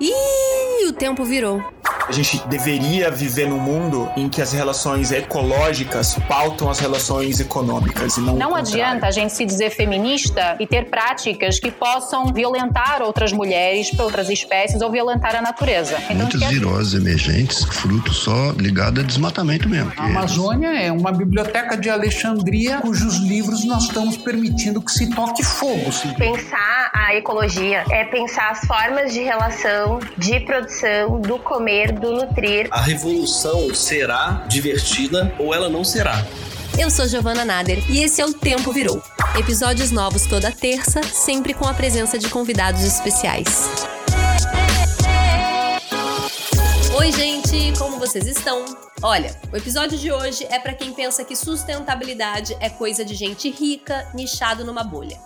Ih, o tempo virou. A gente deveria viver num mundo em que as relações ecológicas pautam as relações econômicas e não Não adianta a gente se dizer feminista e ter práticas que possam violentar outras mulheres, outras espécies ou violentar a natureza. Então, Muitas quer... viroses emergentes, fruto só ligado a desmatamento mesmo. A Amazônia é uma biblioteca de Alexandria cujos livros nós estamos permitindo que se toque fogo. Sim. Pensar a ecologia é pensar as formas de relação, de produção, do comer, do nutrir. A revolução será divertida ou ela não será. Eu sou Giovana Nader e esse é o Tempo Virou. Episódios novos toda terça, sempre com a presença de convidados especiais. Oi, gente, como vocês estão? Olha, o episódio de hoje é para quem pensa que sustentabilidade é coisa de gente rica, nichado numa bolha.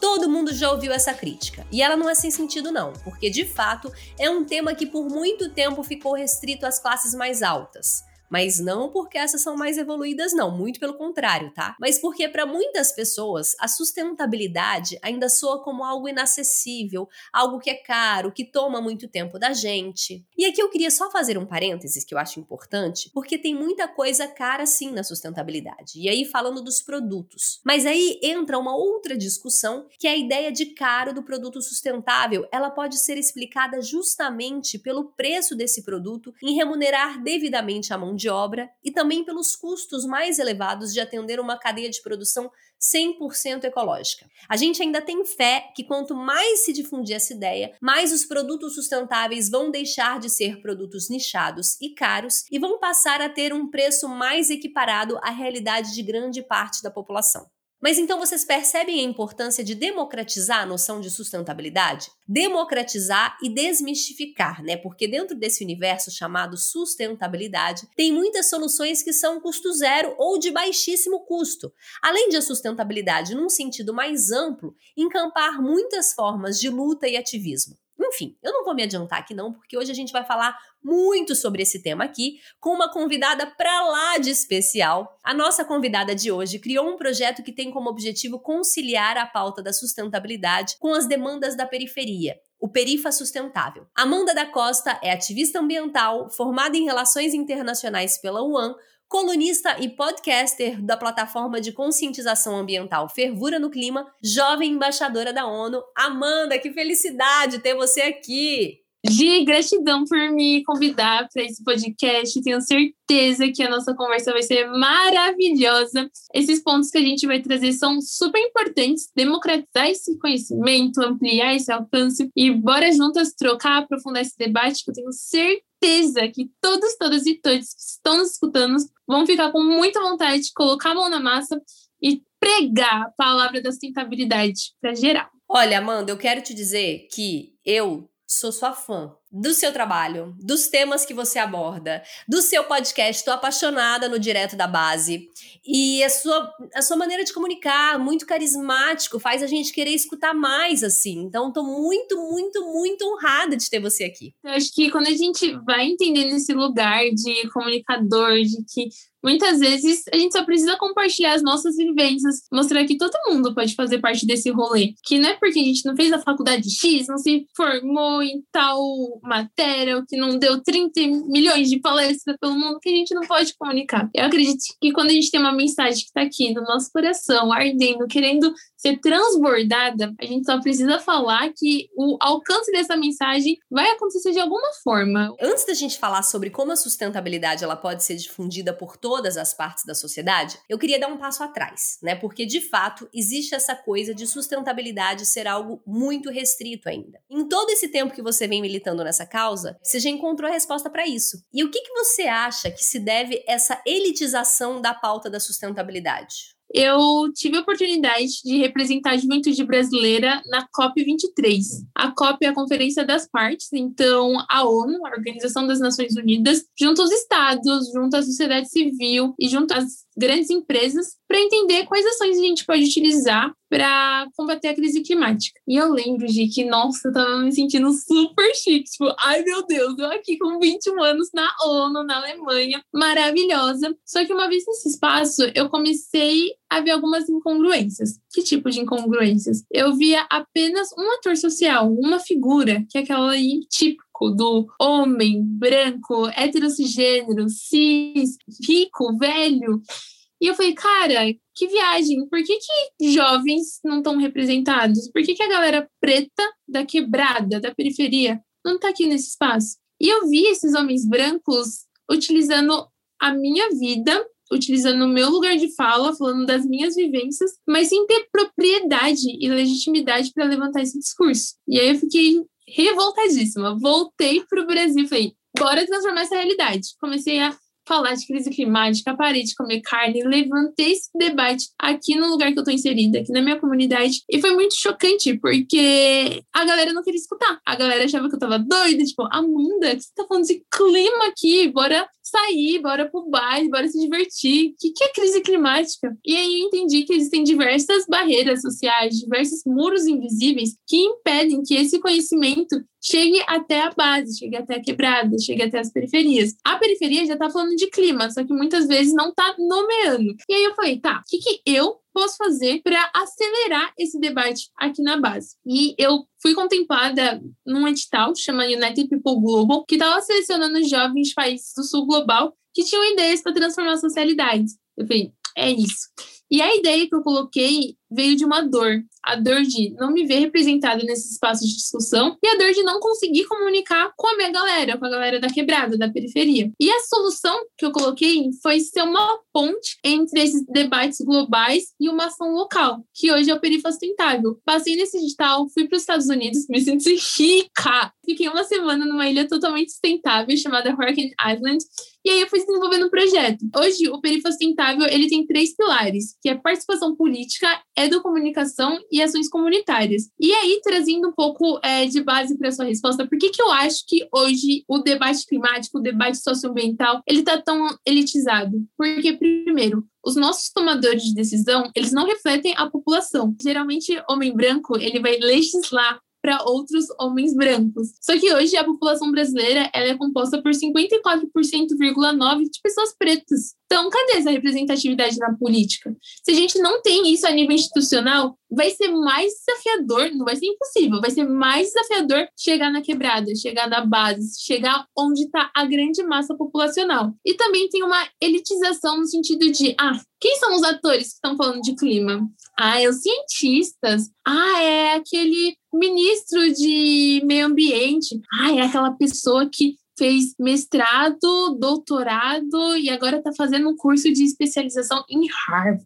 Todo mundo já ouviu essa crítica. E ela não é sem sentido, não, porque de fato é um tema que por muito tempo ficou restrito às classes mais altas. Mas não porque essas são mais evoluídas, não, muito pelo contrário, tá? Mas porque para muitas pessoas a sustentabilidade ainda soa como algo inacessível, algo que é caro, que toma muito tempo da gente. E aqui eu queria só fazer um parênteses que eu acho importante, porque tem muita coisa cara sim na sustentabilidade. E aí falando dos produtos. Mas aí entra uma outra discussão, que é a ideia de caro do produto sustentável. Ela pode ser explicada justamente pelo preço desse produto em remunerar devidamente a mão de obra e também pelos custos mais elevados de atender uma cadeia de produção 100% ecológica. A gente ainda tem fé que quanto mais se difundir essa ideia, mais os produtos sustentáveis vão deixar de ser produtos nichados e caros e vão passar a ter um preço mais equiparado à realidade de grande parte da população. Mas então vocês percebem a importância de democratizar a noção de sustentabilidade? Democratizar e desmistificar, né? Porque dentro desse universo chamado sustentabilidade, tem muitas soluções que são custo zero ou de baixíssimo custo. Além de a sustentabilidade, num sentido mais amplo, encampar muitas formas de luta e ativismo. Enfim, eu não vou me adiantar aqui não, porque hoje a gente vai falar muito sobre esse tema aqui com uma convidada pra lá de especial. A nossa convidada de hoje criou um projeto que tem como objetivo conciliar a pauta da sustentabilidade com as demandas da periferia o Perifa Sustentável. Amanda da Costa é ativista ambiental, formada em Relações Internacionais pela UAM, colunista e podcaster da plataforma de conscientização ambiental Fervura no Clima, jovem embaixadora da ONU. Amanda, que felicidade ter você aqui! Gi, gratidão por me convidar para esse podcast. Tenho certeza que a nossa conversa vai ser maravilhosa. Esses pontos que a gente vai trazer são super importantes. Democratizar esse conhecimento, ampliar esse alcance e bora juntas trocar, aprofundar esse debate que eu tenho certeza que todos, todas e todos que estão nos escutando vão ficar com muita vontade de colocar a mão na massa e pregar a palavra da sustentabilidade para geral. Olha, Amanda, eu quero te dizer que eu sou sua fã do seu trabalho, dos temas que você aborda, do seu podcast. Estou apaixonada no Direto da Base. E a sua, a sua maneira de comunicar, muito carismático, faz a gente querer escutar mais, assim. Então, estou muito, muito, muito honrada de ter você aqui. Eu acho que quando a gente vai entendendo esse lugar de comunicador, de que muitas vezes a gente só precisa compartilhar as nossas vivências, mostrar que todo mundo pode fazer parte desse rolê. Que não é porque a gente não fez a faculdade X, não se formou em tal matéria, ou que não deu 30 milhões de palestras pelo mundo, que a gente não pode comunicar. Eu acredito que quando a gente tem uma mensagem que está aqui no nosso coração, ardendo, querendo ser transbordada, a gente só precisa falar que o alcance dessa mensagem vai acontecer de alguma forma. Antes da gente falar sobre como a sustentabilidade ela pode ser difundida por todas as partes da sociedade, eu queria dar um passo atrás, né? Porque de fato existe essa coisa de sustentabilidade ser algo muito restrito ainda. Em todo esse tempo que você vem militando nessa causa, você já encontrou a resposta para isso. E o que, que você acha que se deve essa elitização da pauta da sustentabilidade? Eu tive a oportunidade de representar a juventude brasileira na COP23. A COP é a Conferência das Partes, então a ONU, a Organização das Nações Unidas, junto aos estados, junto à sociedade civil e junto às grandes empresas para entender quais ações a gente pode utilizar para combater a crise climática. E eu lembro de que, nossa, eu tava me sentindo super chique, tipo, ai meu Deus, eu aqui com 21 anos na ONU, na Alemanha, maravilhosa. Só que uma vez nesse espaço, eu comecei a ver algumas incongruências. Que tipo de incongruências? Eu via apenas um ator social, uma figura, que é aquela aí típico do homem branco, heterocigênero, cis, rico, velho. E eu falei, cara, que viagem. Por que, que jovens não estão representados? Por que, que a galera preta da quebrada, da periferia, não está aqui nesse espaço? E eu vi esses homens brancos utilizando a minha vida, utilizando o meu lugar de fala, falando das minhas vivências, mas sem ter propriedade e legitimidade para levantar esse discurso. E aí eu fiquei revoltadíssima. Voltei para o Brasil e falei, bora transformar essa realidade. Comecei a falar de crise climática, parei de comer carne, levantei esse debate aqui no lugar que eu tô inserida, aqui na minha comunidade. E foi muito chocante, porque a galera não queria escutar. A galera achava que eu tava doida, tipo, Amanda, que você tá falando de clima aqui? Bora sair, bora pro baile, bora se divertir. O que, que é crise climática? E aí eu entendi que existem diversas barreiras sociais, diversos muros invisíveis que impedem que esse conhecimento chegue até a base, chegue até a quebrada, chegue até as periferias. A periferia já está falando de clima, só que muitas vezes não está nomeando. E aí eu falei, tá, o que, que eu posso fazer para acelerar esse debate aqui na base? E eu fui contemplada num edital chamado United People Global, que estava selecionando jovens países do sul global que tinham ideias para transformar a socialidade. Eu falei, é isso. E a ideia que eu coloquei veio de uma dor, a dor de não me ver representada nesse espaço de discussão e a dor de não conseguir comunicar com a minha galera, com a galera da quebrada, da periferia. E a solução que eu coloquei foi ser uma ponte entre esses debates globais e uma ação local, que hoje é o Perifa Sustentável. Passei nesse digital, fui para os Estados Unidos, me senti rica! Fiquei uma semana numa ilha totalmente sustentável chamada Hurricane Island e aí eu fui desenvolvendo um projeto. Hoje, o Perifa Sustentável ele tem três pilares, que é participação política, educomunicação e ações comunitárias. E aí, trazendo um pouco é, de base para sua resposta, por que, que eu acho que hoje o debate climático, o debate socioambiental, ele está tão elitizado? Porque, primeiro, os nossos tomadores de decisão, eles não refletem a população. Geralmente, homem branco, ele vai legislar para outros homens brancos. Só que hoje a população brasileira ela é composta por 54,9% de pessoas pretas. Então, cadê essa representatividade na política? Se a gente não tem isso a nível institucional, vai ser mais desafiador, não vai ser impossível, vai ser mais desafiador chegar na quebrada, chegar na base, chegar onde está a grande massa populacional. E também tem uma elitização no sentido de, ah, quem são os atores que estão falando de clima? Ah, é os cientistas. Ah, é aquele ministro de meio ambiente. Ah, é aquela pessoa que fez mestrado, doutorado e agora está fazendo um curso de especialização em Harvard.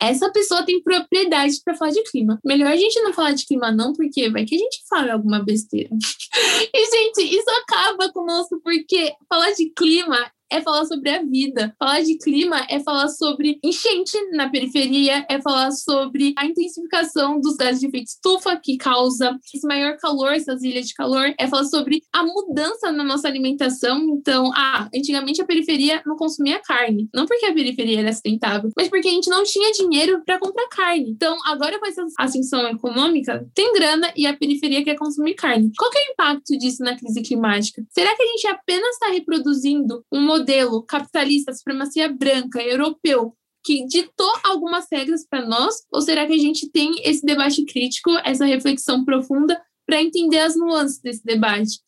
Essa pessoa tem propriedade para falar de clima. Melhor a gente não falar de clima, não, porque vai que a gente fala alguma besteira. e, gente, isso acaba conosco, porque falar de clima é falar sobre a vida. Falar de clima é falar sobre enchente na periferia, é falar sobre a intensificação dos gases de efeito estufa que causa esse maior calor, essas ilhas de calor, é falar sobre a mudança na nossa alimentação. Então, ah, antigamente a periferia não consumia carne, não porque a periferia era sustentável, mas porque a gente não tinha dinheiro para comprar carne. Então, agora com essa ascensão econômica, tem grana e a periferia quer consumir carne. Qual que é o impacto disso na crise climática? Será que a gente apenas está reproduzindo um modelo capitalista, supremacia branca, europeu, que ditou algumas regras para nós? Ou será que a gente tem esse debate crítico, essa reflexão profunda para entender as nuances desse debate?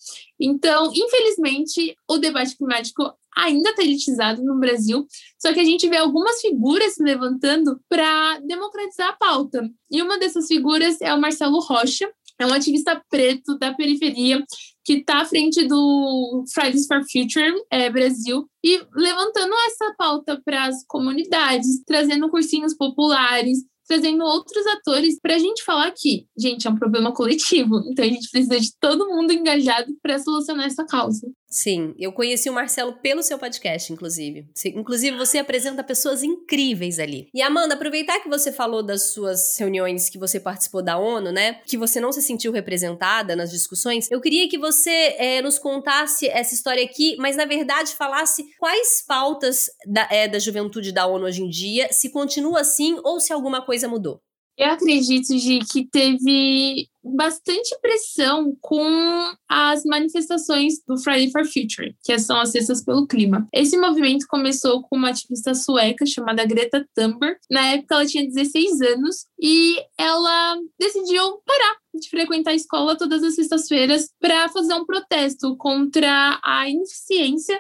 Então, infelizmente, o debate climático ainda está elitizado no Brasil, só que a gente vê algumas figuras se levantando para democratizar a pauta. E uma dessas figuras é o Marcelo Rocha, é um ativista preto da periferia que está à frente do Fridays for Future é, Brasil e levantando essa pauta para as comunidades, trazendo cursinhos populares, trazendo outros atores para a gente falar que, gente, é um problema coletivo, então a gente precisa de todo mundo engajado para solucionar essa causa. Sim, eu conheci o Marcelo pelo seu podcast, inclusive. Inclusive, você apresenta pessoas incríveis ali. E Amanda, aproveitar que você falou das suas reuniões que você participou da ONU, né? Que você não se sentiu representada nas discussões. Eu queria que você é, nos contasse essa história aqui, mas na verdade falasse quais pautas da, é, da juventude da ONU hoje em dia, se continua assim ou se alguma coisa mudou. Eu acredito de que teve bastante pressão com as manifestações do Friday for Future, que são as cestas pelo clima. Esse movimento começou com uma ativista sueca chamada Greta Thunberg. Na época ela tinha 16 anos e ela decidiu parar de frequentar a escola todas as sextas-feiras para fazer um protesto contra a ineficiência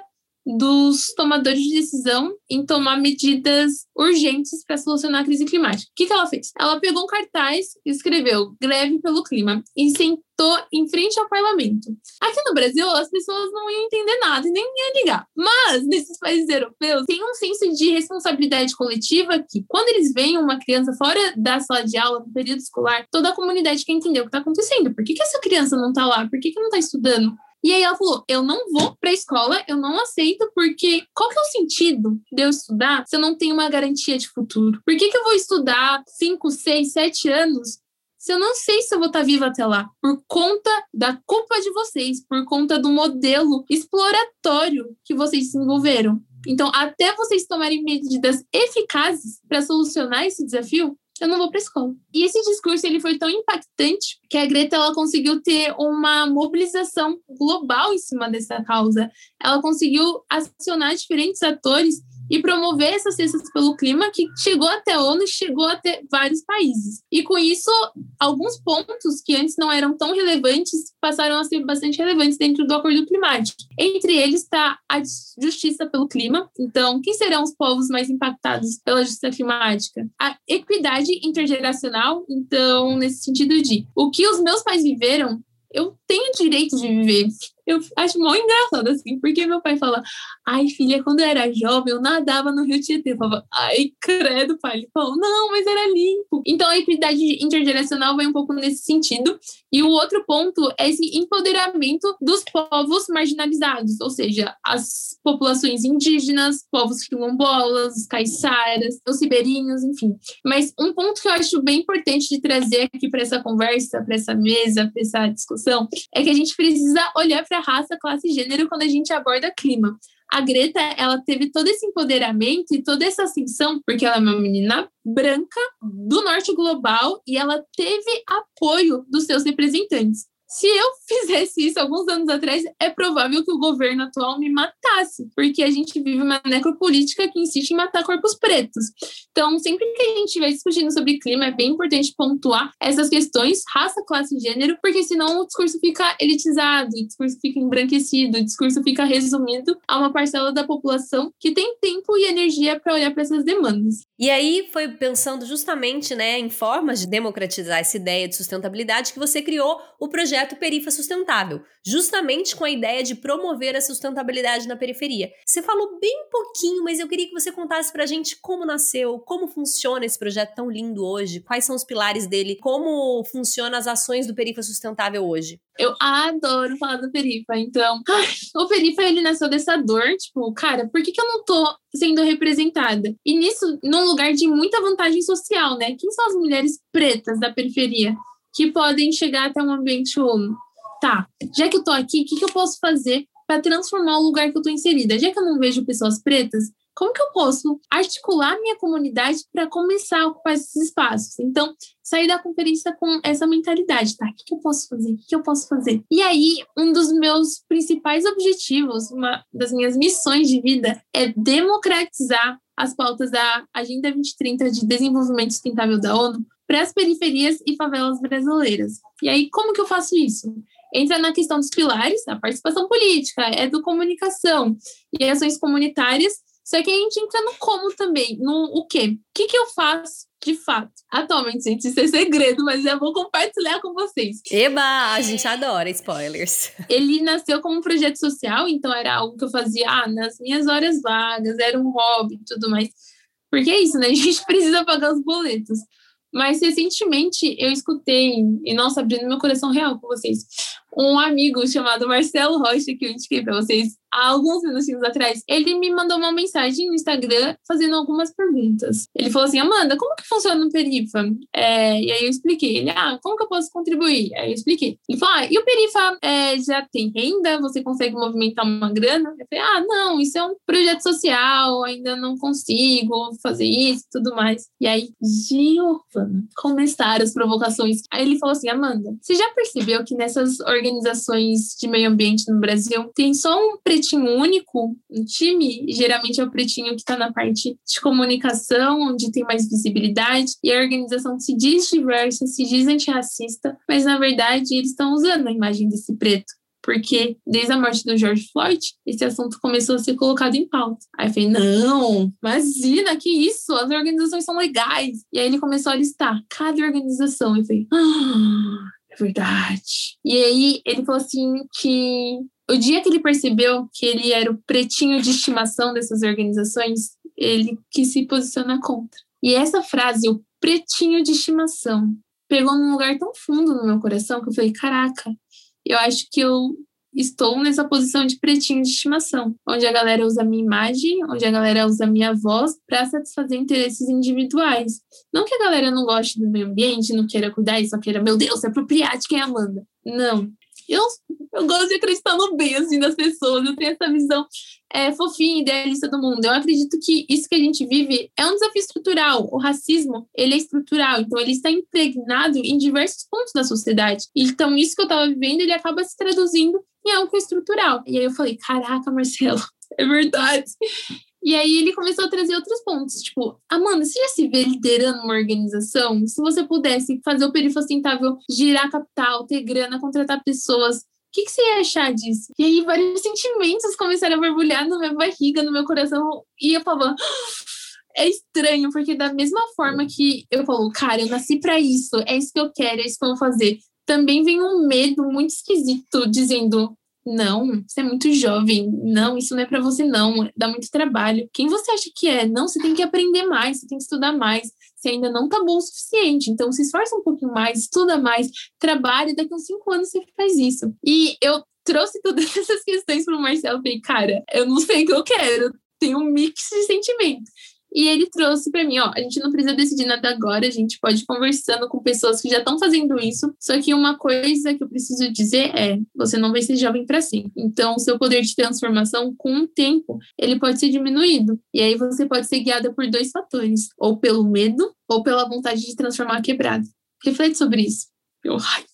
dos tomadores de decisão em tomar medidas urgentes para solucionar a crise climática. O que, que ela fez? Ela pegou um cartaz e escreveu greve pelo clima e sentou em frente ao parlamento. Aqui no Brasil, as pessoas não iam entender nada e nem iam ligar. Mas, nesses países europeus, tem um senso de responsabilidade coletiva que, quando eles veem uma criança fora da sala de aula, no período escolar, toda a comunidade quer entender o que está acontecendo. Por que, que essa criança não está lá? Por que, que não está estudando? E aí ela falou: eu não vou para a escola, eu não aceito, porque qual que é o sentido de eu estudar se eu não tenho uma garantia de futuro? Por que, que eu vou estudar 5, 6, 7 anos se eu não sei se eu vou estar viva até lá? Por conta da culpa de vocês, por conta do modelo exploratório que vocês desenvolveram. Então, até vocês tomarem medidas eficazes para solucionar esse desafio, eu não vou para escola. E esse discurso ele foi tão impactante que a Greta ela conseguiu ter uma mobilização global em cima dessa causa. Ela conseguiu acionar diferentes atores e promover essas cestas pelo clima que chegou até a ONU e chegou até vários países. E com isso, alguns pontos que antes não eram tão relevantes passaram a ser bastante relevantes dentro do acordo climático. Entre eles está a justiça pelo clima. Então, quem serão os povos mais impactados pela justiça climática? A equidade intergeracional. Então, nesse sentido de o que os meus pais viveram, eu tenho direito de viver eu acho mó engraçado, assim, porque meu pai fala, ai, filha, quando eu era jovem, eu nadava no Rio Tietê. Eu falava, ai, credo, pai. Ele falou, não, mas era limpo. Então, a equidade intergeracional vai um pouco nesse sentido. E o outro ponto é esse empoderamento dos povos marginalizados, ou seja, as populações indígenas, povos quilombolas, caiçaras, os ribeirinhos, enfim. Mas um ponto que eu acho bem importante de trazer aqui para essa conversa, para essa mesa, para essa discussão, é que a gente precisa olhar para raça, classe e gênero quando a gente aborda clima. A Greta, ela teve todo esse empoderamento e toda essa ascensão, porque ela é uma menina branca do norte global e ela teve apoio dos seus representantes. Se eu fizesse isso alguns anos atrás, é provável que o governo atual me matasse, porque a gente vive uma necropolítica que insiste em matar corpos pretos. Então, sempre que a gente estiver discutindo sobre clima, é bem importante pontuar essas questões, raça, classe e gênero, porque senão o discurso fica elitizado, o discurso fica embranquecido, o discurso fica resumido a uma parcela da população que tem tempo e energia para olhar para essas demandas. E aí foi pensando justamente né, em formas de democratizar essa ideia de sustentabilidade que você criou o projeto Perifa Sustentável, justamente com a ideia de promover a sustentabilidade na periferia. Você falou bem pouquinho, mas eu queria que você contasse pra gente como nasceu, como funciona esse projeto tão lindo hoje, quais são os pilares dele, como funcionam as ações do Perifa Sustentável hoje. Eu adoro falar do Perifa, então. O Perifa, ele nasceu dessa dor, tipo, cara, por que, que eu não tô sendo representada? E nisso, num lugar de muita vantagem social, né? Quem são as mulheres pretas da periferia que podem chegar até um ambiente ONU? Tá, já que eu tô aqui, o que, que eu posso fazer para transformar o lugar que eu tô inserida? Já que eu não vejo pessoas pretas, como que eu posso articular minha comunidade para começar a ocupar esses espaços? Então, sair da conferência com essa mentalidade, tá? O que, que eu posso fazer? O que, que eu posso fazer? E aí, um dos meus principais objetivos, uma das minhas missões de vida é democratizar as pautas da Agenda 2030 de Desenvolvimento Sustentável da ONU para as periferias e favelas brasileiras. E aí, como que eu faço isso? Entra na questão dos pilares, a participação política, é do comunicação e ações comunitárias só que a gente entra no como também, no o quê? O que, que eu faço de fato? Atualmente, gente, isso é segredo, mas eu vou compartilhar com vocês. Eba, a gente adora spoilers. Ele nasceu como um projeto social, então era algo que eu fazia ah, nas minhas horas vagas, era um hobby e tudo mais. Porque é isso, né? A gente precisa pagar os boletos. Mas recentemente eu escutei, e nossa, abrindo meu coração real com vocês, um amigo chamado Marcelo Rocha, que eu indiquei para vocês, há alguns minutinhos atrás, ele me mandou uma mensagem no Instagram fazendo algumas perguntas. Ele falou assim: Amanda, como que funciona o Perifa? É, e aí eu expliquei. Ele, ah, como que eu posso contribuir? Aí eu expliquei. Ele falou: ah, e o Perifa é, já tem renda? Você consegue movimentar uma grana? Eu falei: ah, não, isso é um projeto social, ainda não consigo fazer isso e tudo mais. E aí, Giovana, começaram as provocações. Aí ele falou assim: Amanda, você já percebeu que nessas organizações de meio ambiente no Brasil tem só um pretinho único, um time? Geralmente é o pretinho que está na parte de comunicação, onde tem mais visibilidade, e a organização se diz diversa, se diz antirracista, mas na verdade eles estão usando a imagem desse preto porque desde a morte do George Floyd, esse assunto começou a ser colocado em pauta. Aí eu falei, não, imagina, que isso, as organizações são legais. E aí ele começou a listar cada organização. E falei, ah, verdade. E aí ele falou assim que o dia que ele percebeu que ele era o pretinho de estimação dessas organizações, ele quis se posicionar contra. E essa frase, o pretinho de estimação, pegou num lugar tão fundo no meu coração que eu falei, caraca, eu acho que eu estou nessa posição de pretinho de estimação, onde a galera usa minha imagem, onde a galera usa minha voz para satisfazer interesses individuais. Não que a galera não goste do meio ambiente, não queira cuidar e só queira, meu Deus, se apropriar de quem é Amanda. Não. Eu, eu gosto de acreditar no bem assim, das pessoas, eu tenho essa visão é, fofinha, idealista do mundo. Eu acredito que isso que a gente vive é um desafio estrutural. O racismo, ele é estrutural, então ele está impregnado em diversos pontos da sociedade. Então, isso que eu estava vivendo, ele acaba se traduzindo em algo estrutural. E aí eu falei, caraca, Marcelo, é verdade. E aí ele começou a trazer outros pontos, tipo, Amanda, você já se vê liderando uma organização? Se você pudesse fazer o perigo sustentável girar capital, ter grana, contratar pessoas, o que, que, você ia achar disso? E aí vários sentimentos começaram a borbulhar na minha barriga, no meu coração, e eu falava, é estranho, porque da mesma forma que eu falo, cara, eu nasci para isso, é isso que eu quero, é isso que eu vou fazer, também vem um medo muito esquisito dizendo, não, você é muito jovem. Não, isso não é para você, não. Dá muito trabalho. Quem você acha que é? Não, você tem que aprender mais, você tem que estudar mais. Você ainda não tá bom o suficiente. Então, se esforça um pouquinho mais, estuda mais, trabalhe. Daqui uns cinco anos você faz isso. E eu trouxe todas essas questões para o Marcelo. Falei, cara, eu não sei o que eu quero. Tem um mix de sentimentos. E ele trouxe para mim, ó, a gente não precisa decidir nada agora, a gente pode ir conversando com pessoas que já estão fazendo isso. Só que uma coisa que eu preciso dizer é, você não vai ser jovem para sempre. Então, o seu poder de transformação com o tempo, ele pode ser diminuído. E aí você pode ser guiada por dois fatores, ou pelo medo ou pela vontade de transformar a quebrada. Reflete sobre isso. Eu, ai,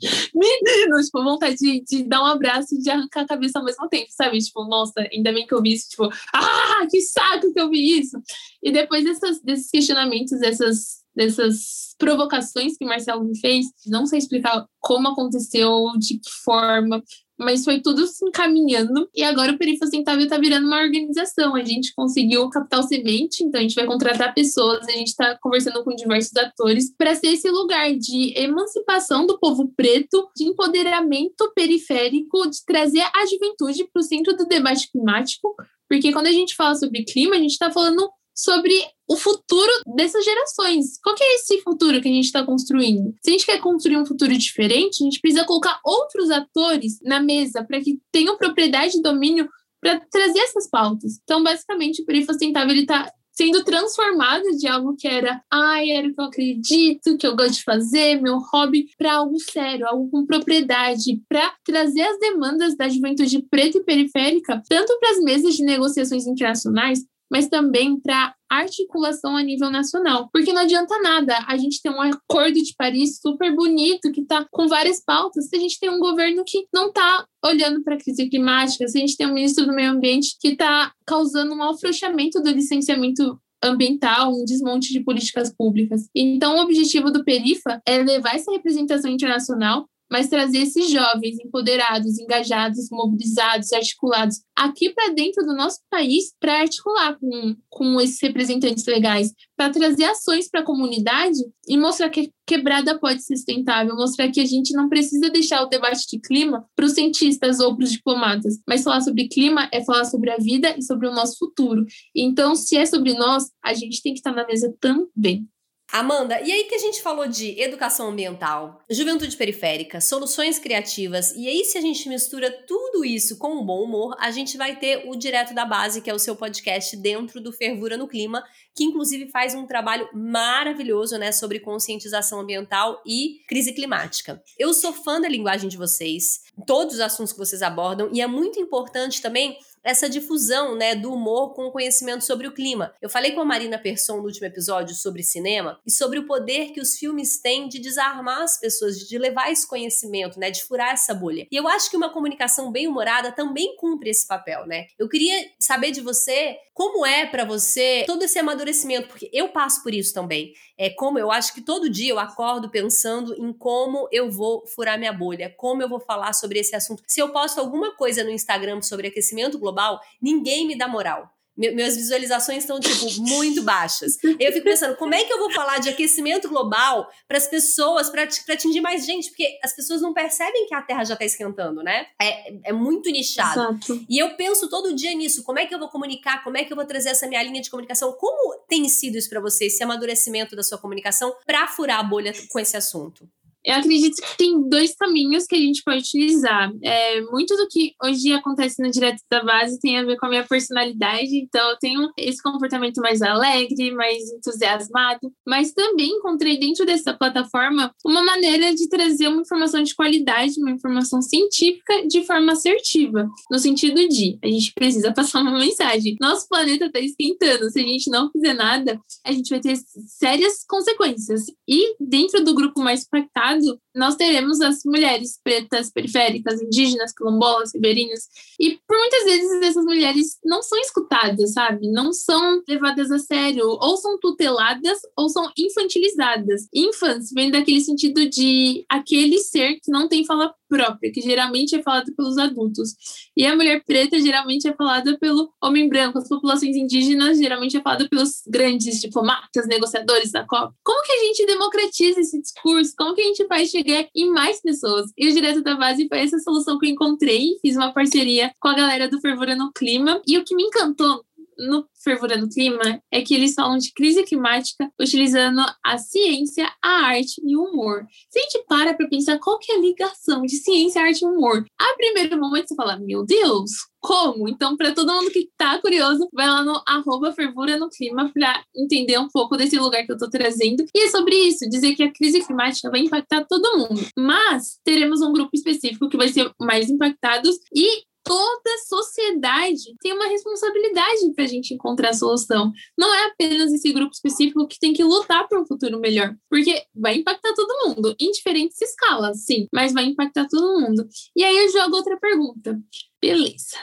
Menino, tipo, vontade de, de dar um abraço e de arrancar a cabeça ao mesmo tempo, sabe? Tipo, nossa, ainda bem que eu vi isso, tipo, ah, que saco que eu vi isso. E depois dessas, desses questionamentos, dessas, dessas provocações que Marcelo me fez, não sei explicar como aconteceu, de que forma, mas foi tudo se encaminhando e agora o Perifa Sustentável está virando uma organização. A gente conseguiu capital semente, então a gente vai contratar pessoas, a gente está conversando com diversos atores para ser esse lugar de emancipação do povo preto, de empoderamento periférico, de trazer a juventude para o centro do debate climático, porque quando a gente fala sobre clima, a gente está falando sobre o futuro dessas gerações. Qual é esse futuro que a gente está construindo? Se a gente quer construir um futuro diferente, a gente precisa colocar outros atores na mesa para que tenham propriedade e domínio para trazer essas pautas. Então, basicamente, o Perifa Sustentável está sendo transformado de algo que era, ai, era o que eu acredito, que eu gosto de fazer, meu hobby, para algo sério, algo com propriedade, para trazer as demandas da juventude preta e periférica, tanto para as mesas de negociações internacionais, mas também para articulação a nível nacional. Porque não adianta nada a gente ter um acordo de Paris super bonito, que está com várias pautas, se a gente tem um governo que não está olhando para a crise climática, se a gente tem um ministro do meio ambiente que está causando um afrouxamento do licenciamento ambiental, um desmonte de políticas públicas. Então, o objetivo do Perifa é levar essa representação internacional mas trazer esses jovens empoderados, engajados, mobilizados, articulados aqui para dentro do nosso país para articular com, com esses representantes legais, para trazer ações para a comunidade e mostrar que quebrada pode ser sustentável, mostrar que a gente não precisa deixar o debate de clima para os cientistas ou para os diplomatas, mas falar sobre clima é falar sobre a vida e sobre o nosso futuro. Então, se é sobre nós, a gente tem que estar na mesa também. Amanda, e aí que a gente falou de educação ambiental, juventude periférica, soluções criativas, e aí se a gente mistura tudo isso com um bom humor, a gente vai ter o Direto da Base, que é o seu podcast dentro do Fervura no Clima, que inclusive faz um trabalho maravilhoso, né, sobre conscientização ambiental e crise climática. Eu sou fã da linguagem de vocês, todos os assuntos que vocês abordam, e é muito importante também essa difusão, né, do humor com o conhecimento sobre o clima. Eu falei com a Marina Persson no último episódio sobre cinema e sobre o poder que os filmes têm de desarmar as pessoas, de levar esse conhecimento, né, de furar essa bolha. E eu acho que uma comunicação bem humorada também cumpre esse papel, né? Eu queria saber de você como é para você todo esse amadurecimento, porque eu passo por isso também. É como eu acho que todo dia eu acordo pensando em como eu vou furar minha bolha, como eu vou falar sobre esse assunto. Se eu posto alguma coisa no Instagram sobre aquecimento global, ninguém me dá moral. Minhas visualizações estão, tipo, muito baixas. Eu fico pensando, como é que eu vou falar de aquecimento global para as pessoas, para atingir mais gente? Porque as pessoas não percebem que a Terra já está esquentando, né? É, é muito nichado. Exato. E eu penso todo dia nisso. Como é que eu vou comunicar? Como é que eu vou trazer essa minha linha de comunicação? Como tem sido isso para você, esse amadurecimento da sua comunicação para furar a bolha com esse assunto? Eu acredito que tem dois caminhos que a gente pode utilizar. É, muito do que hoje acontece no Direto da Base tem a ver com a minha personalidade, então eu tenho esse comportamento mais alegre, mais entusiasmado, mas também encontrei dentro dessa plataforma uma maneira de trazer uma informação de qualidade, uma informação científica de forma assertiva, no sentido de a gente precisa passar uma mensagem. Nosso planeta está esquentando, se a gente não fizer nada, a gente vai ter sérias consequências. E dentro do grupo mais impactado, nós teremos as mulheres pretas, periféricas, indígenas, quilombolas, ribeirinhas. E por muitas vezes essas mulheres não são escutadas, sabe? Não são levadas a sério, ou são tuteladas ou são infantilizadas. Infants vem daquele sentido de aquele ser que não tem fala própria, que geralmente é falada pelos adultos. E a mulher preta geralmente é falada pelo homem branco. As populações indígenas geralmente é falada pelos grandes diplomatas, negociadores da COP. Como que a gente democratiza esse discurso? Como que a gente faz chegar em mais pessoas? E o Direto da Base foi essa solução que eu encontrei. Fiz uma parceria com a galera do Fervura no Clima. E o que me encantou no Fervura no Clima é que eles falam de crise climática utilizando a ciência, a arte e o humor. Se a gente para para pensar qual que é a ligação de ciência, arte e humor, a primeiro momento você fala, meu Deus, como? Então, para todo mundo que está curioso, vai lá no arroba Fervura no Clima para entender um pouco desse lugar que eu estou trazendo. E é sobre isso, dizer que a crise climática vai impactar todo mundo. Mas teremos um grupo específico que vai ser mais impactados e toda sociedade tem uma responsabilidade para a gente encontrar a solução. Não é apenas esse grupo específico que tem que lutar por um futuro melhor, porque vai impactar todo mundo, em diferentes escalas, sim, mas vai impactar todo mundo. E aí eu jogo outra pergunta. Beleza,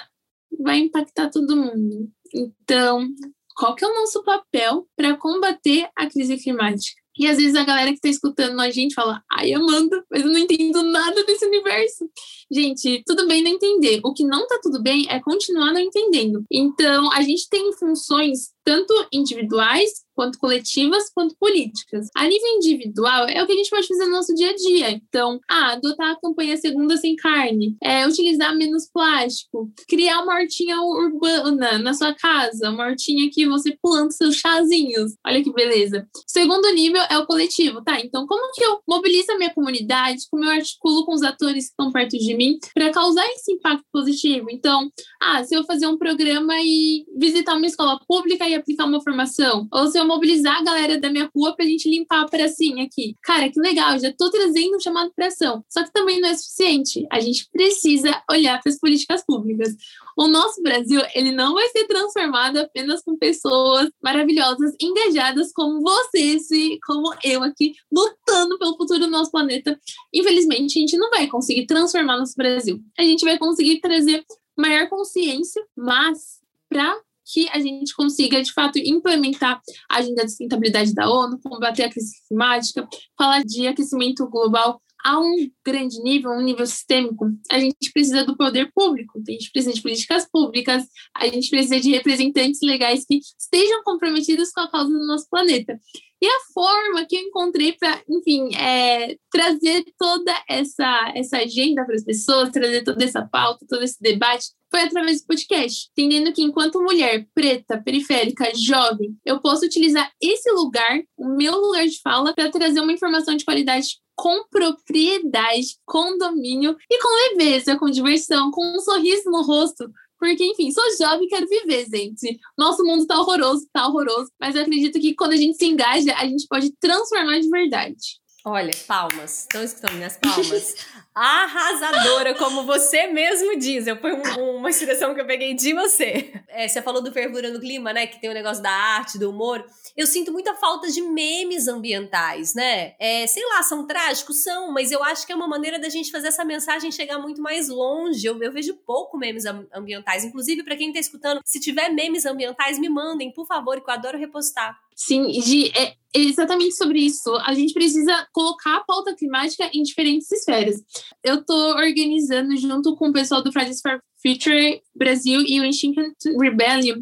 vai impactar todo mundo. Então, qual que é o nosso papel para combater a crise climática? E às vezes a galera que está escutando a gente fala, ai, Amanda, mas eu não entendo nada desse universo. Gente, tudo bem não entender. O que não tá tudo bem é continuar não entendendo. Então, a gente tem funções tanto individuais quanto coletivas, quanto políticas. A nível individual, é o que a gente pode fazer no nosso dia a dia. Então, ah, adotar a campanha Segunda Sem Carne, é, utilizar menos plástico, criar uma hortinha urbana na sua casa, uma hortinha que você planta seus chazinhos. Olha que beleza. Segundo nível é o coletivo, tá? Então, como que eu mobilizo a minha comunidade, como eu articulo com os atores que estão perto de mim para causar esse impacto positivo? Então, ah, se eu fazer um programa e visitar uma escola pública e aplicar uma formação, ou se eu mobilizar a galera da minha rua pra gente limpar a pracinha aqui. Cara, que legal, já tô trazendo um chamado pra ação. Só que também não é suficiente. A gente precisa olhar para as políticas públicas. O nosso Brasil, ele não vai ser transformado apenas com pessoas maravilhosas, engajadas como vocês e como eu aqui, lutando pelo futuro do nosso planeta. Infelizmente, a gente não vai conseguir transformar nosso Brasil. A gente vai conseguir trazer maior consciência, mas para que a gente consiga, de fato, implementar a agenda de sustentabilidade da ONU, combater a crise climática, falar de aquecimento global a um grande nível, um nível sistêmico, a gente precisa do poder público, a gente precisa de políticas públicas, a gente precisa de representantes legais que estejam comprometidos com a causa do nosso planeta. E a forma que eu encontrei para, enfim, é, trazer toda essa, essa agenda para as pessoas, trazer toda essa pauta, todo esse debate, foi através do podcast, entendendo que enquanto mulher preta, periférica, jovem, eu posso utilizar esse lugar, o meu lugar de fala, para trazer uma informação de qualidade com propriedade, com domínio e com leveza, com diversão, com um sorriso no rosto, porque, enfim, sou jovem e quero viver, gente. Nosso mundo tá horroroso, tá horroroso. Mas eu acredito que quando a gente se engaja, a gente pode transformar de verdade. Olha, palmas. Estão escutando minhas palmas? Arrasadora, como você mesmo diz. Eu, foi um, uma inspiração que eu peguei de você. É, você falou do fervura no clima, né? Que tem o negócio da arte, do humor. Eu sinto muita falta de memes ambientais, né? É, sei lá, são trágicos? São, mas eu acho que é uma maneira da gente fazer essa mensagem chegar muito mais longe. Eu, eu vejo pouco memes ambientais. Inclusive, para quem tá escutando, se tiver memes ambientais, me mandem, por favor, que eu adoro repostar. Sim, Gi, é exatamente sobre isso. A gente precisa colocar a pauta climática em diferentes esferas. Eu estou organizando, junto com o pessoal do Fridays for Future Brasil e o Extinction Rebellion,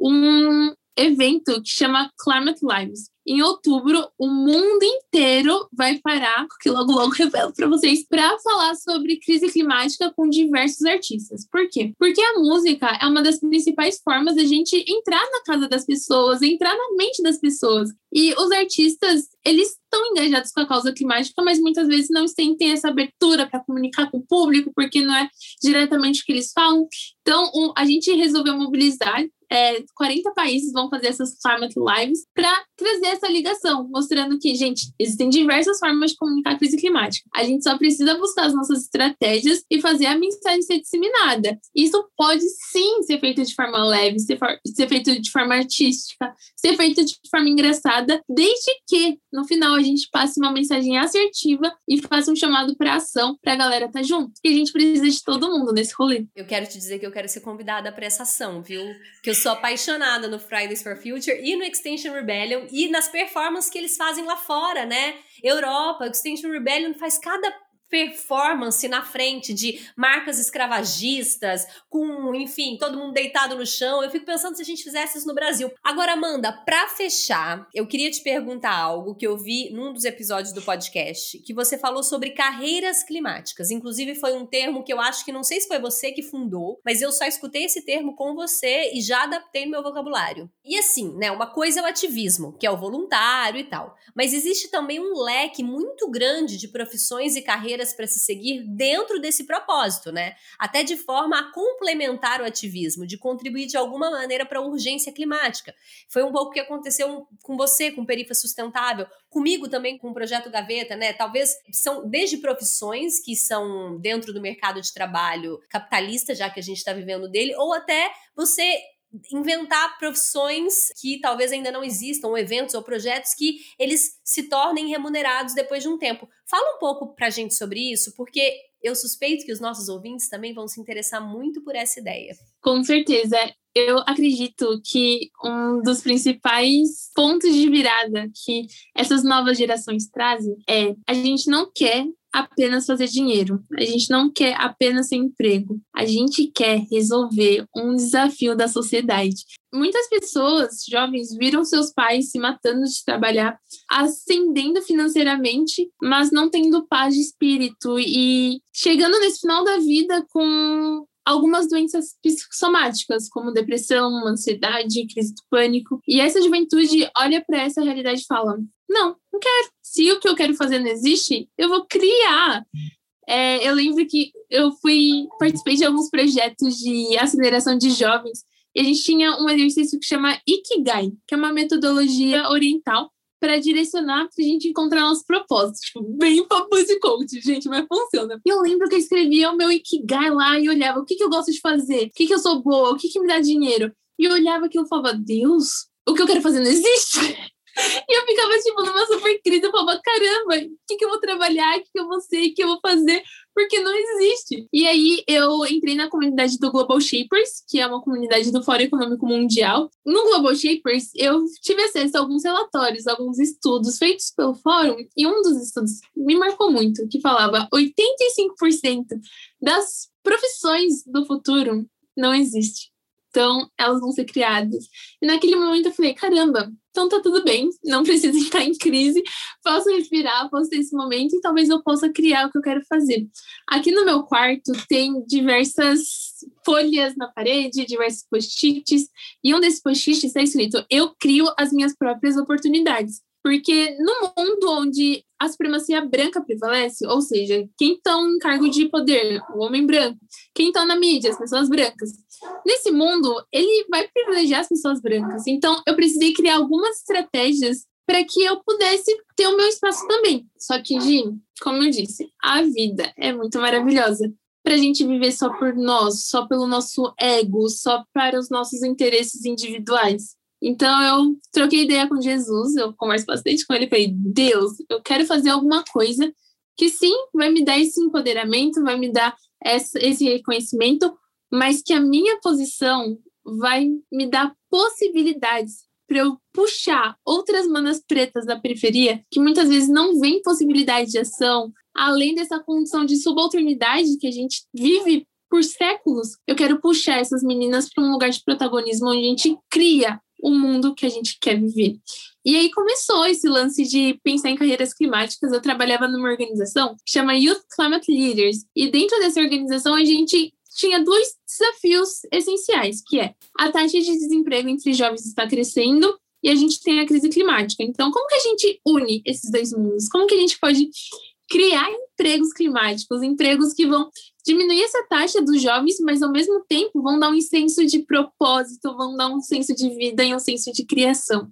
um evento que chama Climate Lives. Em outubro, o mundo inteiro vai parar, que logo logo revelo para vocês, para falar sobre crise climática com diversos artistas. Por quê? Porque a música é uma das principais formas da gente entrar na casa das pessoas, entrar na mente das pessoas. E os artistas, eles estão engajados com a causa climática, mas muitas vezes não têm essa abertura para comunicar com o público, porque não é diretamente o que eles falam. Então, a gente resolveu mobilizar é, 40 países vão fazer essas climate lives para trazer essa ligação, mostrando que, gente, existem diversas formas de comunicar a crise climática. A gente só precisa buscar as nossas estratégias e fazer a mensagem ser disseminada. Isso pode sim ser feito de forma leve, ser, for, ser feito de forma artística, ser feito de forma engraçada, desde que no final a gente passe uma mensagem assertiva e faça um chamado para ação para a galera estar tá junto. E a gente precisa de todo mundo nesse rolê. Eu quero te dizer que eu quero ser convidada para essa ação, viu? Que eu sou apaixonada no Fridays for Future e no Extinction Rebellion e nas performances que eles fazem lá fora, né? Europa, Extinction Rebellion faz cada performance na frente de marcas escravagistas, com, enfim, todo mundo deitado no chão. Eu fico pensando se a gente fizesse isso no Brasil. Agora, Amanda, para fechar, eu queria te perguntar algo que eu vi num dos episódios do podcast, que você falou sobre carreiras climáticas. Inclusive, foi um termo que eu acho que não sei se foi você que fundou, mas eu só escutei esse termo com você e já adaptei no meu vocabulário. E assim, né, uma coisa é o ativismo, que é o voluntário e tal, mas existe também um leque muito grande de profissões e carreiras maneiras para se seguir dentro desse propósito, né? Até de forma a complementar o ativismo, de contribuir de alguma maneira para a urgência climática. Foi um pouco o que aconteceu com você, com Perifa Sustentável, comigo também com o projeto Gaveta, né? Talvez são desde profissões que são dentro do mercado de trabalho capitalista, já que a gente está vivendo dele, ou até você inventar profissões que talvez ainda não existam, ou eventos ou projetos que eles se tornem remunerados depois de um tempo. Fala um pouco pra gente sobre isso, porque eu suspeito que os nossos ouvintes também vão se interessar muito por essa ideia. Com certeza. Eu acredito que um dos principais pontos de virada que essas novas gerações trazem é a gente não quer apenas fazer dinheiro. A gente não quer apenas ser emprego. A gente quer resolver um desafio da sociedade. Muitas pessoas, jovens, viram seus pais se matando de trabalhar, ascendendo financeiramente, mas não tendo paz de espírito e chegando nesse final da vida com algumas doenças psicossomáticas, como depressão, ansiedade, crise do pânico. E essa juventude olha para essa realidade e fala: não, não quero. Se o que eu quero fazer não existe, eu vou criar. É, eu lembro que eu fui participei de alguns projetos de aceleração de jovens e a gente tinha um exercício que chama Ikigai, que é uma metodologia oriental para direcionar para a gente encontrar nosso propósito. Tipo, bem papo de coach, gente, mas funciona. E eu lembro que eu escrevia o meu Ikigai lá e olhava o que, que eu gosto de fazer, o que, que eu sou boa, o que, que me dá dinheiro. E eu olhava aquilo e falava, Deus, o que eu quero fazer não existe. E eu ficava, tipo, numa super crise. Eu falava, caramba, o que, que eu vou trabalhar? O que, que eu vou ser? O que eu vou fazer? Porque não existe. E aí eu entrei na comunidade do Global Shapers, que é uma comunidade do Fórum Econômico Mundial. No Global Shapers, eu tive acesso a alguns relatórios, alguns estudos feitos pelo fórum, e um dos estudos me marcou muito, que falava 85% das profissões do futuro não existe Então, elas vão ser criadas. E naquele momento eu falei: caramba, então tá tudo bem, não preciso estar em crise, posso respirar, posso ter esse momento e talvez eu possa criar o que eu quero fazer. Aqui no meu quarto tem diversas folhas na parede, diversos post-its, e um desses post-its está escrito: Eu crio as minhas próprias oportunidades. Porque no mundo onde a supremacia branca prevalece, ou seja, quem está em cargo de poder, o homem branco, quem está na mídia, as pessoas brancas, nesse mundo, ele vai privilegiar as pessoas brancas. Então, eu precisei criar algumas estratégias para que eu pudesse ter o meu espaço também. Só que, Gi, como eu disse, a vida é muito maravilhosa. Para a gente viver só por nós, só pelo nosso ego, só para os nossos interesses individuais. Então eu troquei ideia com Jesus, eu converso bastante com ele, falei, Deus, eu quero fazer alguma coisa que sim, vai me dar esse empoderamento, vai me dar essa, esse reconhecimento, mas que a minha posição vai me dar possibilidades para eu puxar outras manas pretas da periferia que muitas vezes não vêm possibilidade de ação, além dessa condição de subalternidade que a gente vive por séculos. Eu quero puxar essas meninas para um lugar de protagonismo onde a gente cria o mundo que a gente quer viver. E aí começou esse lance de pensar em carreiras climáticas. Eu trabalhava numa organização que chama Youth Climate Leaders. E dentro dessa organização a gente tinha dois desafios essenciais, que é a taxa de desemprego entre jovens está crescendo e a gente tem a crise climática. Então, como que a gente une esses dois mundos? Como que a gente pode criar empregos climáticos, empregos que vão diminuir essa taxa dos jovens, mas ao mesmo tempo vão dar um senso de propósito, vão dar um senso de vida e um senso de criação.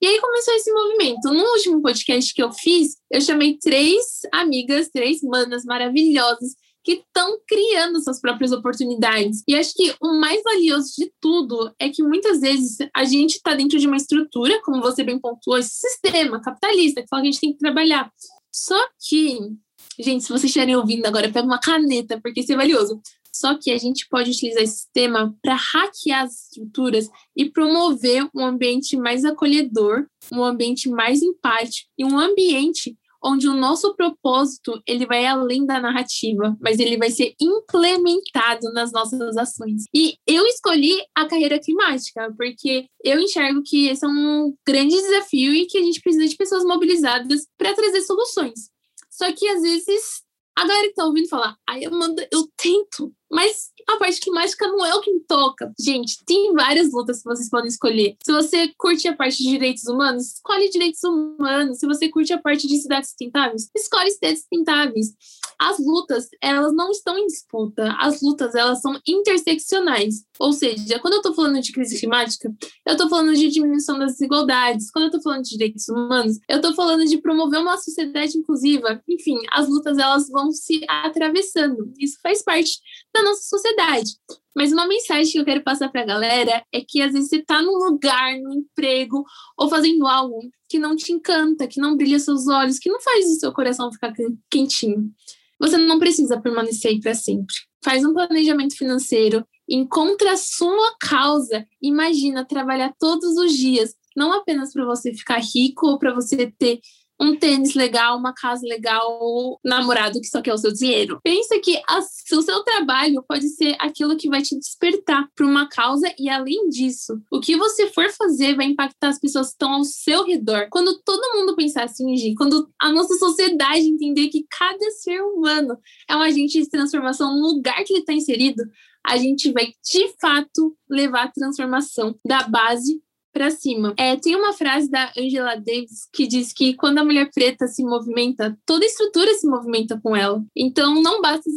E aí começou esse movimento. No último podcast que eu fiz, eu chamei três amigas, três manas maravilhosas que estão criando suas próprias oportunidades. E acho que o mais valioso de tudo é que muitas vezes a gente está dentro de uma estrutura, como você bem pontuou, esse sistema capitalista, que fala que a gente tem que trabalhar. Só que Gente, se vocês estiverem ouvindo agora, pega uma caneta, porque isso é valioso. Só que a gente pode utilizar esse sistema para hackear as estruturas e promover um ambiente mais acolhedor, um ambiente mais empático e um ambiente onde o nosso propósito ele vai além da narrativa, mas ele vai ser implementado nas nossas ações. E eu escolhi a carreira climática porque eu enxergo que esse é um grande desafio e que a gente precisa de pessoas mobilizadas para trazer soluções. Só que às vezes a galera que tá ouvindo falar, ai, Amanda, eu tento, mas a parte climática não é o que me toca. Gente, tem várias lutas que vocês podem escolher. Se você curte a parte de direitos humanos, escolhe direitos humanos. Se você curte a parte de cidades sustentáveis, escolhe cidades sustentáveis. As lutas, elas não estão em disputa. As lutas, elas são interseccionais. Ou seja, quando eu estou falando de crise climática, eu estou falando de diminuição das desigualdades. Quando eu estou falando de direitos humanos, eu estou falando de promover uma sociedade inclusiva. Enfim, as lutas, elas vão se atravessando. Isso faz parte da nossa sociedade. Mas uma mensagem que eu quero passar para a galera é que às vezes você está num lugar, no emprego, ou fazendo algo que não te encanta, que não brilha seus olhos, que não faz o seu coração ficar quentinho. Você não precisa permanecer aí para sempre. Faz um planejamento financeiro, encontra a sua causa, imagina trabalhar todos os dias, não apenas para você ficar rico ou para você ter um tênis legal, uma casa legal, um namorado que só quer o seu dinheiro. Pensa que a, o seu trabalho pode ser aquilo que vai te despertar para uma causa e além disso, o que você for fazer vai impactar as pessoas que estão ao seu redor. Quando todo mundo pensar assim, Gi, quando a nossa sociedade entender que cada ser humano é um agente de transformação no lugar que ele está inserido, a gente vai de fato levar a transformação da base para cima. É, tem uma frase da Angela Davis que diz que quando a mulher preta se movimenta, toda estrutura se movimenta com ela. Então não basta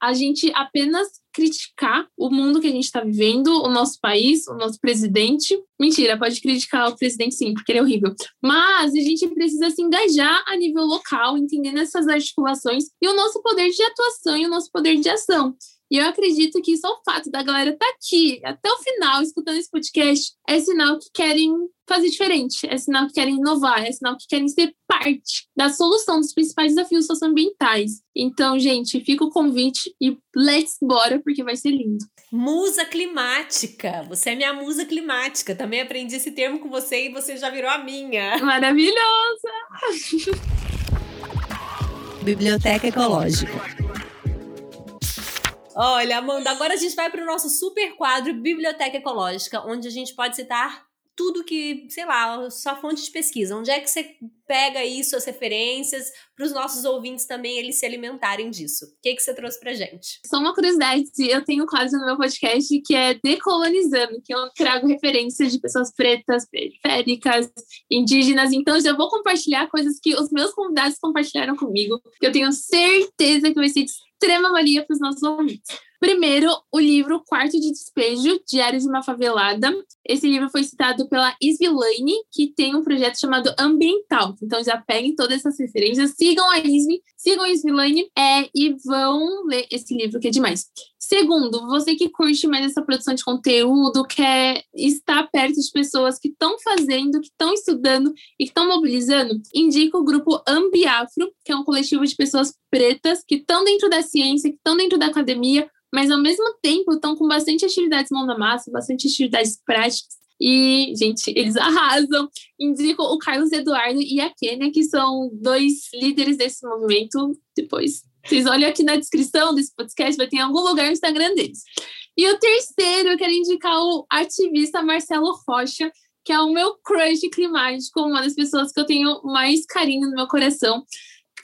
a gente apenas criticar o mundo que a gente está vivendo, o nosso país, o nosso presidente. Mentira, pode criticar o presidente sim, porque ele é horrível. Mas a gente precisa se engajar a nível local, entendendo essas articulações e o nosso poder de atuação e o nosso poder de ação. E eu acredito que só o fato da galera estar tá aqui até o final, escutando esse podcast, é sinal que querem fazer diferente, é sinal que querem inovar, é sinal que querem ser parte da solução dos principais desafios socioambientais. Então, gente, fica o convite e let's bora, porque vai ser lindo. Musa climática. Você é minha musa climática. Também aprendi esse termo com você e você já virou a minha. Maravilhosa! Biblioteca Ecológica. Olha, Amanda, agora a gente vai para o nosso super quadro Biblioteca Ecológica, onde a gente pode citar tudo que, sei lá, sua fonte de pesquisa. Onde é que você pega isso, as referências, para os nossos ouvintes também eles se alimentarem disso? O que, que você trouxe pra gente? Só uma curiosidade, eu tenho quase no meu podcast que é Decolonizando, que eu trago referências de pessoas pretas, periféricas, indígenas. Então, já vou compartilhar coisas que os meus convidados compartilharam comigo, que eu tenho certeza que vai ser de extrema valia para os nossos ouvintes. Primeiro, o livro Quarto de Despejo, Diário de uma Favelada. Esse livro foi citado pela Isvilane, que tem um projeto chamado Ambiental. Então já peguem todas essas referências, sigam a Isvi, sigam a Isvilane é, e vão ler esse livro que é demais. Segundo, você que curte mais essa produção de conteúdo, quer estar perto de pessoas que estão fazendo, que estão estudando e que estão mobilizando, indica o grupo Ambiafro, que é um coletivo de pessoas pretas que estão dentro da ciência, que estão dentro da academia, mas ao mesmo tempo estão com bastante atividades mão na massa, bastante atividades práticas. E, gente, eles arrasam. Indico o Carlos Eduardo e a Kênia, que são dois líderes desse movimento. Depois, vocês olham aqui na descrição desse podcast, vai ter em algum lugar o Instagram deles. E o terceiro, eu quero indicar o ativista Marcelo Rocha, que é o meu crush climático, uma das pessoas que eu tenho mais carinho no meu coração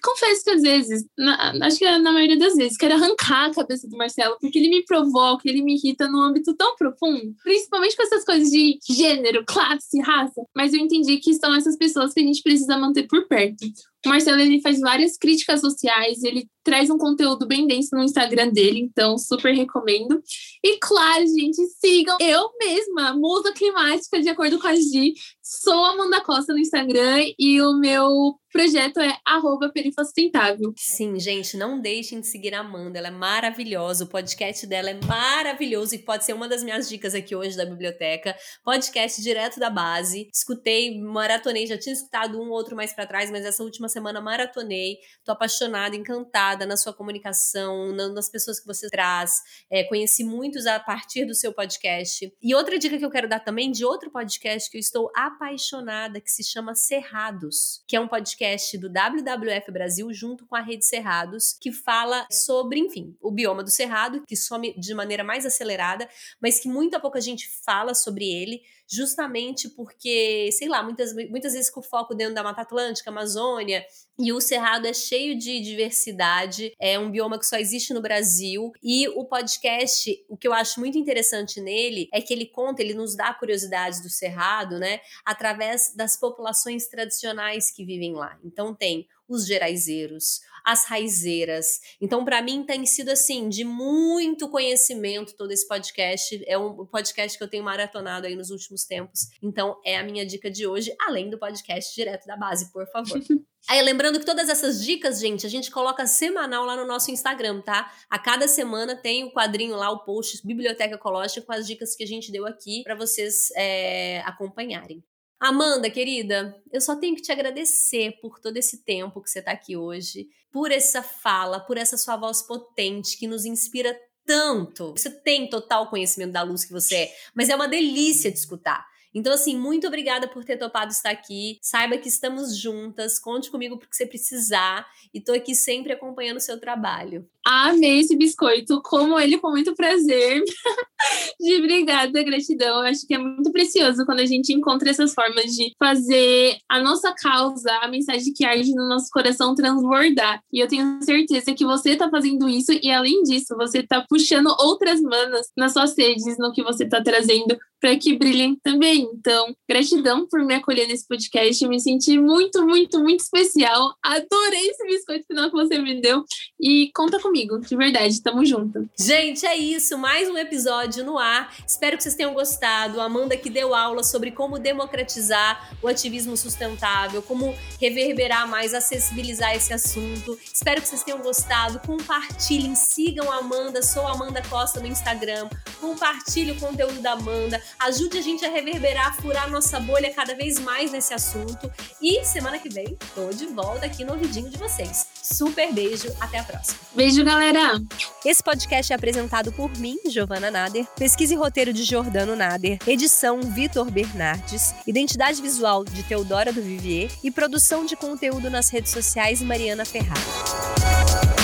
confesso que às vezes, na, acho que é na maioria das vezes, quero arrancar a cabeça do Marcelo, porque ele me provoca, ele me irrita num âmbito tão profundo, principalmente com essas coisas de gênero, classe, raça. Mas eu entendi que são essas pessoas que a gente precisa manter por perto. O Marcelo ele faz várias críticas sociais, ele traz um conteúdo bem denso no Instagram dele, então super recomendo. E claro, gente, sigam eu mesma, musa climática, de acordo com a Gi. Sou Amanda Costa no Instagram e o meu projeto é arroba perifosustentável. Sim, gente, não deixem de seguir a Amanda, ela é maravilhosa, o podcast dela é maravilhoso e pode ser uma das minhas dicas aqui hoje da biblioteca. Podcast direto da base. Escutei, maratonei, já tinha escutado um ou outro mais para trás, mas essa última semana maratonei. Tô apaixonada, encantada na sua comunicação, nas pessoas que você traz. É, conheci muitos a partir do seu podcast. E outra dica que eu quero dar também de outro podcast que eu estou apaixonada, que se chama Cerrados, que é um podcast do WWF Brasil junto com a Rede Cerrados, que fala sobre, enfim, o bioma do cerrado, que some de maneira mais acelerada, mas que muita pouca gente fala sobre ele justamente porque, sei lá, muitas, muitas vezes com foco dentro da Mata Atlântica, Amazônia, e o Cerrado é cheio de diversidade, é um bioma que só existe no Brasil. E o podcast, o que eu acho muito interessante nele é que ele conta, ele nos dá curiosidades do Cerrado, né, através das populações tradicionais que vivem lá. Então tem os geraizeiros, as raizeiras. Então, para mim, tem sido assim, de muito conhecimento todo esse podcast. É um podcast que eu tenho maratonado aí nos últimos tempos. Então, é a minha dica de hoje, além do podcast direto da base, por favor. Aí, lembrando que todas essas dicas, gente, a gente coloca semanal lá no nosso Instagram, tá? A cada semana tem o quadrinho lá, o post Biblioteca Ecológica com as dicas que a gente deu aqui para vocês é, acompanharem. Amanda, querida, eu só tenho que te agradecer por todo esse tempo que você está aqui hoje, por essa fala, por essa sua voz potente que nos inspira tanto. Você tem total conhecimento da luz que você é, mas é uma delícia de escutar. Então, assim, muito obrigada por ter topado estar aqui. Saiba que estamos juntas. Conte comigo porque você precisar. E tô aqui sempre acompanhando o seu trabalho. Amei esse biscoito, como ele com muito prazer. de obrigada, gratidão. Acho que é muito precioso quando a gente encontra essas formas de fazer a nossa causa, a mensagem que arde no nosso coração transbordar. E eu tenho certeza que você está fazendo isso e além disso, você está puxando outras manas nas suas redes, no que você está trazendo para que brilhem também. Então, gratidão por me acolher nesse podcast. Me senti muito, muito, muito especial. Adorei esse biscoito final que você me deu. E conta comigo, de verdade, tamo junto. Gente, é isso. Mais um episódio no ar. Espero que vocês tenham gostado. Amanda que deu aula sobre como democratizar o ativismo sustentável, como reverberar mais, acessibilizar esse assunto. Espero que vocês tenham gostado. Compartilhem, sigam a Amanda. Sou Amanda Costa no Instagram. Compartilhe o conteúdo da Amanda ajude a gente a reverberar, furar nossa bolha cada vez mais nesse assunto. E semana que vem, tô de volta aqui no ouvidinho de vocês. Super beijo, até a próxima. Beijo, galera! Esse podcast é apresentado por mim, Giovana Nader, pesquisa e roteiro de Jordano Nader, edição Vitor Bernardes, identidade visual de Teodora do Vivier e produção de conteúdo nas redes sociais Mariana Ferrara.